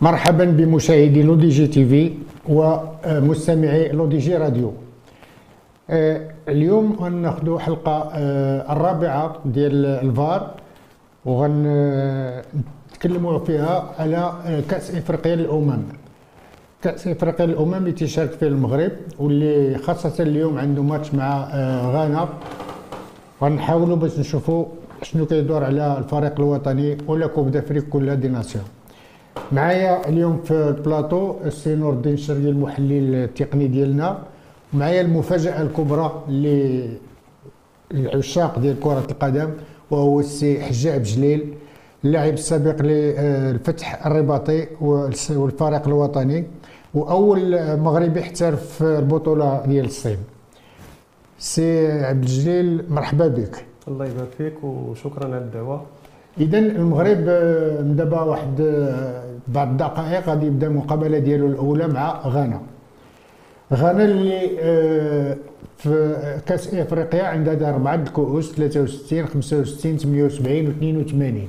مرحبا بمشاهدي LODJ TV ومستمعي LODJ Radio. آه، اليوم غناخذوا حلقة آه، الرابعة ديال الفار وغنتكلموا فيها على كأس إفريقيا للأمم. كأس إفريقيا للأمم اللي تشارك فيه المغرب واللي خاصة اليوم عنده ماتش مع آه، غانا. غنحاولوا باش نشوفوا شنو كيدور على الفريق الوطني ولا Coupe d'Afrique ولا des Nations. معايا اليوم في البلاطو السي نور الدين الشرقي المحلل التقني ديالنا معايا المفاجأة الكبرى للعشاق ديال كرة القدم وهو السي حجاج بجليل اللاعب السابق للفتح الرباطي والفريق الوطني وأول مغربي احترف في البطولة ديال الصين. سي عبد الجليل مرحبا بك. الله يبارك فيك وشكرا على الدعوة. اذا المغرب آه، دابا واحد آه، بعد الدقائق غادي يبدأ المقابلة ديالو الأولى مع غانا. غانا اللي آه، في كأس إفريقيا عندها اربعه الكؤوس 63 65 78 و 82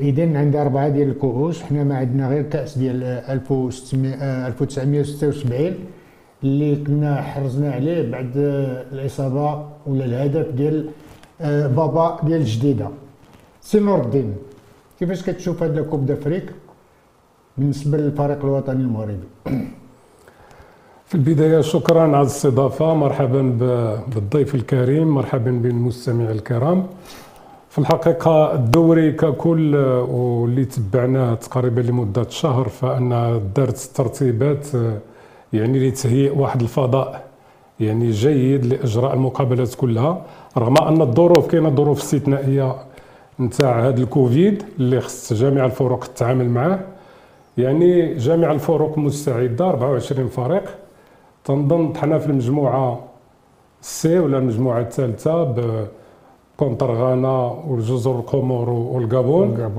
اذا عندها أربعة ديال الكؤوس حنا ما عندنا غير كأس ديال 1976 اللي كنا حرزنا عليه بعد الإصابة ولا الهدف ديال بابا ديال الجديدة. سي نور الدين كيفاش كتشوف هاد coupe d'Afrique بالنسبة للفريق الوطني المغربي في البدايه شكرا على الاستضافه مرحبا بالضيف الكريم مرحبا بالمستمعين الكرام في الحقيقة الدوري ككل واللي تبعناه تقريبا لمده شهر فان دارت ترتيبات يعني لتهيئ واحد الفضاء يعني جيد لاجراء المقابلات كلها رغم ان الظروف كاينة ظروف استثنائيه نتاع هذا الكوفيد اللي خص جميع الفرق تتعامل معاه. يعني جميع الفرق مستعدة 24 فريق. تنظن طحنا في المجموعة C ولا المجموعة الثالثة contre غانا والجزر القمور والغابون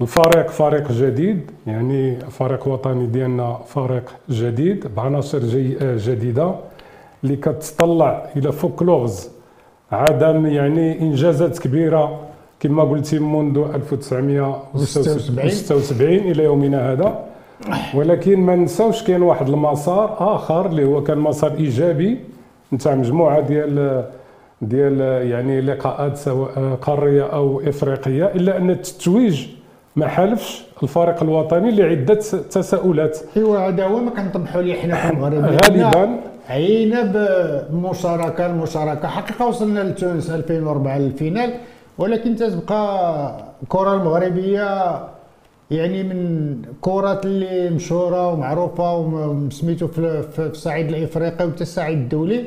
الفريق فريق جديد يعني فريق وطني ديالنا فريق جديد بعناصر جديدة اللي كتطلع إلى فوكلورز عدم يعني إنجازات كبيرة كما قلتي منذ 1976 إلى يومنا هذا. ولكن ما نساوش كاين واحد المسار آخر اللي هو كان مسار إيجابي نتاع مجموعة ديال ديال يعني لقاءات سواء قارية أو إفريقية إلا أن التتويج ما حالفش الفريق الوطني لعدة تساؤلات. ايوا هذا هو ما كنطمحوا ليه حنا في المغرب. غالبا. عينا بمشاركه المشاركه حقيقة وصلنا لتونس 2004 لل finale ولكن تتبقى الكرة المغربية يعني من كرات اللي مشهورة ومعروفة وسميتو في الصعيد الإفريقي وحتى الصعيد الدولي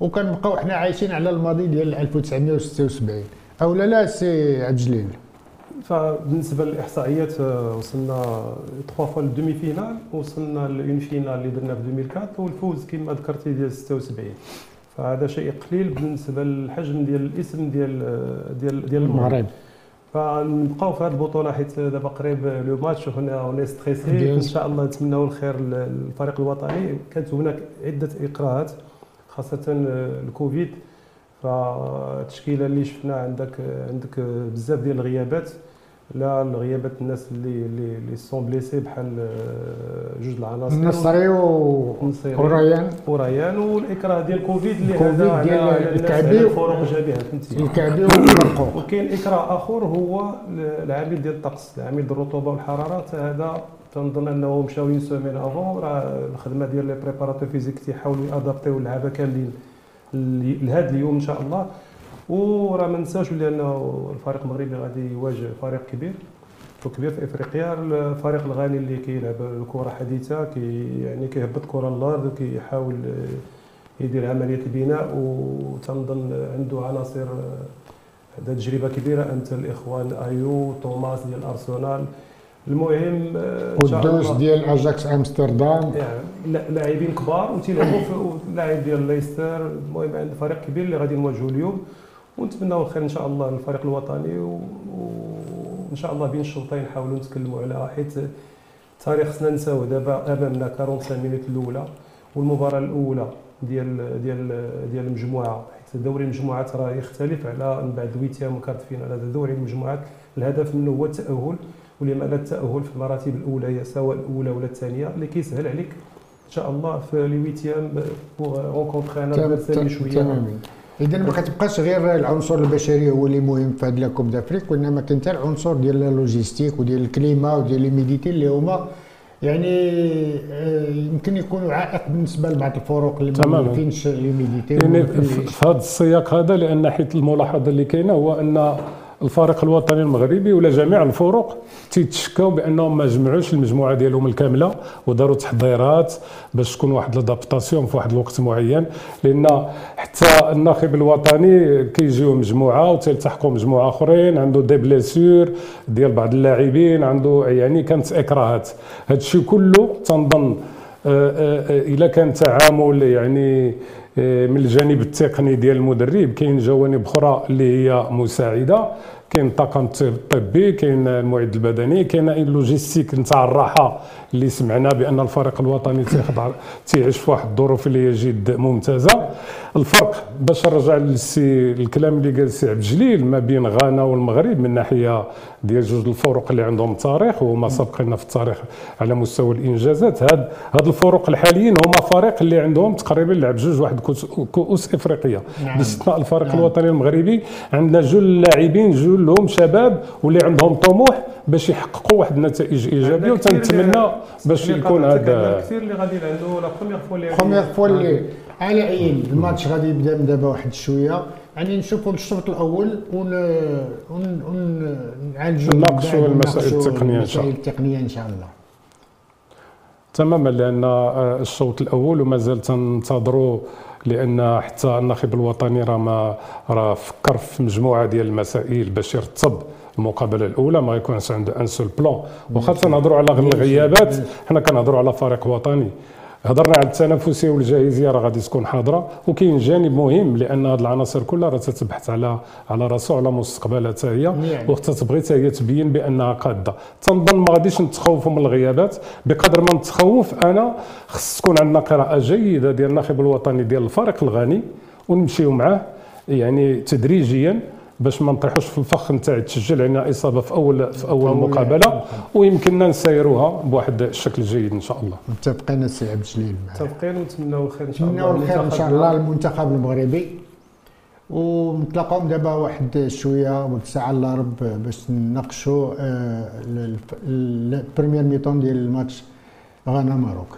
وكنبقاو حنا عايشين على الماضي ديال 1976 أو لا لا سي عبد الجليل. فبالنسبة للإحصائيات آه، وصلنا 3 fois لل demi-finale وصلنا ل une finale اللي درنا في 2004 والفوز كما ذكرتي ديال 76 فهذا شيء قليل بالنسبة للحجم ديال الاسم ديال ديال ديال المغرب. فنبقاو في هذه البطولة حيت دابا قريب le match وهنا on est stressés إن شاء الله نتمناو الخير للفريق الوطني. كانت هناك عدة إكراهات خاصة الكوفيد. فالتشكيلة اللي شفنا عندك عندك بزاف ديال الغيابات. لا الغيابات الناس اللي اللي اللي sont blessés بحال آه، جوج العناصر. النصيري و وريان وريان والإكراه ديال كوفيد اللي هذا ديال الكعبي. الفروق جابها فهمتي؟ الكعبي وكاين إكراه آخر هو العامل ديال الطقس العامل ديال الرطوبة والحراره هذا تنظن أنه مشاو une semaine avant راه الخدمة ديال les préparateurs physiques تيحاولوا ي adapt يو اللعابه كاملين لهذا اليوم إن شاء الله. وراه ما ننساوش بلي انه الفريق المغربي غادي يواجه فريق كبير. كبير في إفريقيا الفريق الغاني اللي كيلعب الكره حديثة كي يعني كيهبط كرة للأرض وكيحاول يدير عملية البناء وتنظن عنده عناصر عندها تجربة كبيرة امثال الإخوان أيو توماس ديال أرسنال. المهم قدوس ديال أجاكس أمستردام. يعني لاعبين كبار وتيلعبوا في اللاعب ديال ليستر. المهم عند فريق كبير اللي غادي نواجهوا اليوم. ونتمناو الخير إن شاء الله للفريق الوطني وإن شاء الله بين الشوطين نحاولوا نتكلموا على حيت التاريخ خصنا نساوه دابا امامنا 45 minutes الأولى والمباراة الأولى ديال ديال ديال المجموعة حيت دوري المجموعات راه يختلف على من بعد ال huitièmes و quarts finale. هذا دوري المجموعات الهدف منه هو التأهل ولمعنى التأهل في المراتب الأولى سواء الأولى ولا الثانية اللي كيسهل عليك إن شاء الله في les huitièmes pour rencontrer un adversaire شوية. اذا ما كتبقاش غير العنصر البشري هو اللي مهم في هذه ال coupe d'Afrique وإنما كاين حتى العنصر ديال ال logistique وديال ال climat وديال l'humidité اللي هما يعني آه، يمكن يكونوا عائق بالنسبة لبعض الفرق اللي. ما فينش l'humidité يعني في هذا السياق هذا لأن حيت الملاحظة اللي كاينة هو أن الفريق الوطني المغربي ولا جميع الفرق تيتشكاو بأنهم ما جمعوش المجموعة ديالهم الكاملة وداروا تحضيرات باش تكون واحد l'adaptation في واحد الوقت معين لأن حتى الناخب الوطني كيجيو مجموعة وتلتحقوا مجموعة أخرين عنده des blessures ديال بعض اللاعبين عنده يعني كانت إكراهات. هذا الشيء كله تنظن آه، آه، آه، اذا كان تعامل يعني من الجانب التقني ديال المدرب كاين جوانب أخرى اللي هي مساعدة. كاين الطاقم الطبي كاين المعد البدني كاين ال logistique نتاع الراحة اللي سمعنا بأن الفريق الوطني تيخضع تيعيش في واحد الظروف اللي هي جد ممتازة الفرق باش نرجع للسي الكلام اللي قال السي عبد الجليل ما بين غانا والمغرب من ناحية ديال جوج الفرق اللي عندهم تاريخ وهما سابقين في التاريخ على مستوى الإنجازات هاد هاد الفرق الحاليين هما فريق اللي عندهم تقريبا لعب جوج واحد كؤوس- كؤوس إفريقية نعم. باستثناء الفريق نعم. الوطني المغربي عندنا جوج لاعبين جوج لهم شباب واللي عندهم طموح باش يحققوا واحد النتائج إيجابية وتنتمنى باش يكون هذا كثير اللي غادي عنده la première fois اللي première fois اللي على عين الماتش غادي يبدأ من دابا واحد شوية. يعني نشوفوا الشوط الأول ون ون ون نعالجوا نناقشوا المسائل التقنية إن شاء المسائل الله. التقنية إن شاء الله. تماما لأن آه، الشوط الأول ومازال تنتظروا لأن حتى الناخب الوطني راه ما راه فكر في مجموعة ديال المسائل باش يرتب المقابلة الأولى ما يكونش عنده ان سول بلان واخا تنهضروا على الغيابات حنا كنهضروا على فريق وطني. هضرنا على التنافسيه والجاهزيه راه غادي تكون حاضرة. وكاين جانب مهم لأن هذه العناصر كلها راه تتبحث على على راسها وعلى مستقبلها حتى هي. يعني. وقت تبغي حتى هي تبين بأنها قادة. تنظن ما غاديش نتخوفوا من الغيابات. بقدر ما نتخوف أنا خص تكون عندنا قراءة جيدة ديال الناخب الوطني ديال الفريق الغني ونمشيو معاه يعني تدريجيا. باش ما نطيحوش في الفخ نتاع التسجيل عندنا إصابة في اول في أول أول مقابلة ويمكننا نسيروها بواحد الشكل جيد إن شاء الله. متفقين السي عبد الجليل متفقين ونتمناو الخير إن شاء الله. نتمنوا الخير إن شاء المنتخب الله المنتخب المغربي. ونتلاقاو دابا واحد شوية واحد الساعة الا رب باش نناقشوا ال- ال- ال première mi-temps ديال الماتش غانا Maroc